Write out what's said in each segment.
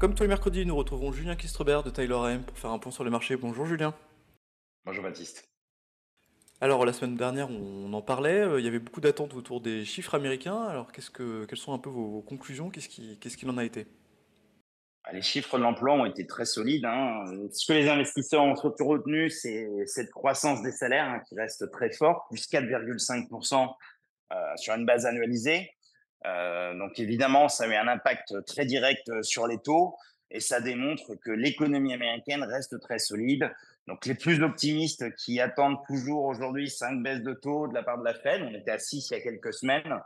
Comme tous les mercredis, nous retrouvons Julien Kistrebert de Tyler M pour faire un point sur les marchés. Bonjour Julien. Bonjour Baptiste. Alors la semaine dernière, on en parlait, euh, il y avait beaucoup d'attentes autour des chiffres américains. Alors qu'est-ce que, quelles sont un peu vos, conclusions? Qu'est-ce qu'il en a été? Ah, Les chiffres de l'emploi ont été très solides. Hein. Ce que les investisseurs ont surtout retenu, c'est cette croissance des salaires hein, qui reste très forte, plus 4,5% euh, sur une base annualisée. Euh, donc évidemment, ça a eu un impact très direct euh, sur les taux et ça démontre que l'économie américaine reste très solide. Donc les plus optimistes qui attendent toujours aujourd'hui cinq baisses de taux de la part de la Fed, on était à 6 il y a quelques semaines,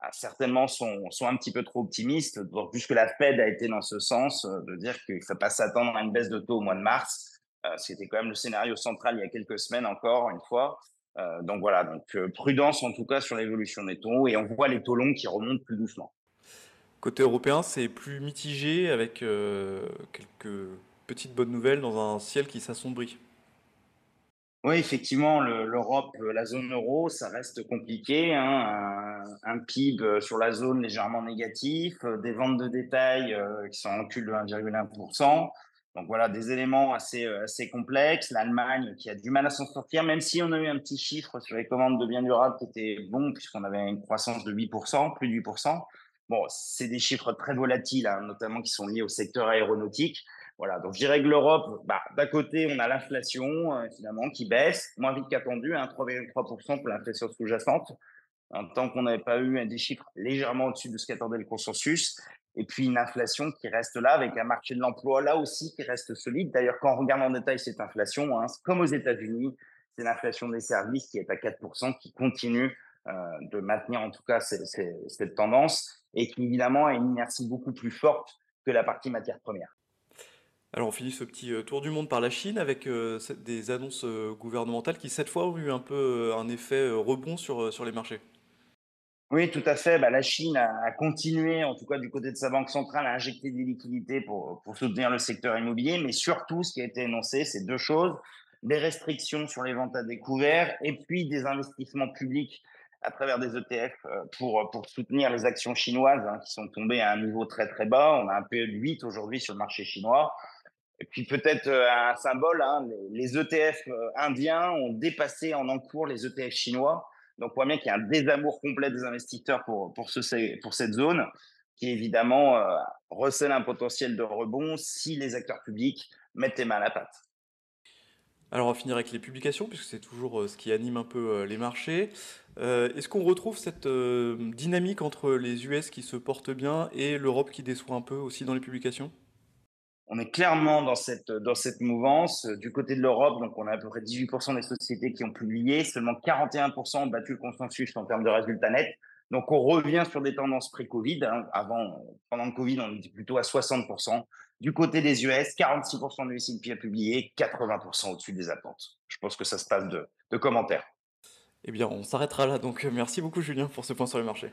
ah, certainement sont, sont un petit peu trop optimistes, puisque la Fed a été dans ce sens euh, de dire qu'il ne faut pas s'attendre à une baisse de taux au mois de mars. C'était quand même le scénario central il y a quelques semaines encore, une fois. Euh, donc voilà, donc euh, prudence en tout cas sur l'évolution des taux et on voit les taux longs qui remontent plus doucement. Côté européen, c'est plus mitigé avec euh, quelques petites bonnes nouvelles dans un ciel qui s'assombrit. Oui, effectivement, l'Europe, la zone euro, ça reste compliqué. Hein, un, PIB sur la zone légèrement négatif, des ventes de détail qui sont en recul de 1,1%. Donc voilà, des éléments assez, euh, assez complexes. L'Allemagne qui a du mal à s'en sortir, même si on a eu un petit chiffre sur les commandes de biens durables qui était bon, puisqu'on avait une croissance de 8%, plus de 8%. Bon, c'est des chiffres très volatiles, hein, notamment qui sont liés au secteur aéronautique. Voilà, donc je dirais que l'Europe, bah, d'un côté, on a l'inflation, euh, finalement, qui baisse, moins vite qu'attendu, hein, 3,3% pour l'inflation sous-jacente, en tant qu'on n'avait pas eu des chiffres légèrement au-dessus de ce qu'attendait le consensus et puis une inflation qui reste là avec un marché de l'emploi là aussi qui reste solide. D'ailleurs, quand on regarde en détail cette inflation, hein, comme aux États-Unis, c'est l'inflation des services qui est à 4%, qui continue euh, de maintenir en tout cas cette tendance et qui évidemment a une inertie beaucoup plus forte que la partie matière première. Alors on finit ce petit euh, tour du monde par la Chine avec euh, des annonces gouvernementales qui cette fois ont eu un peu un effet rebond sur, sur les marchés. Oui, tout à fait. Bah, la Chine a, continué, en tout cas du côté de sa banque centrale, à injecter des liquidités pour, pour soutenir le secteur immobilier. Mais surtout, ce qui a été énoncé, c'est deux choses des restrictions sur les ventes à découvert et puis des investissements publics à travers des ETF euh, pour, soutenir les actions chinoises hein, qui sont tombées à un niveau très très bas. On a un PE de 8 aujourd'hui sur le marché chinois. Et puis peut-être euh, un symbole, hein, les ETF euh, indiens ont dépassé en encours les ETF chinois. Donc, on voit bien qu'il y a un désamour complet des investisseurs pour, pour, ce, pour cette zone qui, évidemment, euh, recèle un potentiel de rebond si les acteurs publics mettent les mains à la pâte. Alors, on va finir avec les publications, puisque c'est toujours euh, ce qui anime un peu euh, les marchés. Est-ce qu'on retrouve cette dynamique entre les US qui se portent bien et l'Europe qui déçoit un peu aussi dans les publications? On est clairement dans cette, dans cette mouvance. Du côté de l'Europe, donc on a à peu près 18% des sociétés qui ont publié, seulement 41% ont battu le consensus en termes de résultats nets. Donc on revient sur des tendances pré-Covid. Hein. Avant, pendant le Covid, on était plutôt à 60%. Du côté des US, 46% du S&P a publié, 80% au-dessus des attentes. Je pense que ça se passe de, de commentaires. Eh bien, on s'arrêtera là. Donc merci beaucoup Julien pour ce point sur le marché.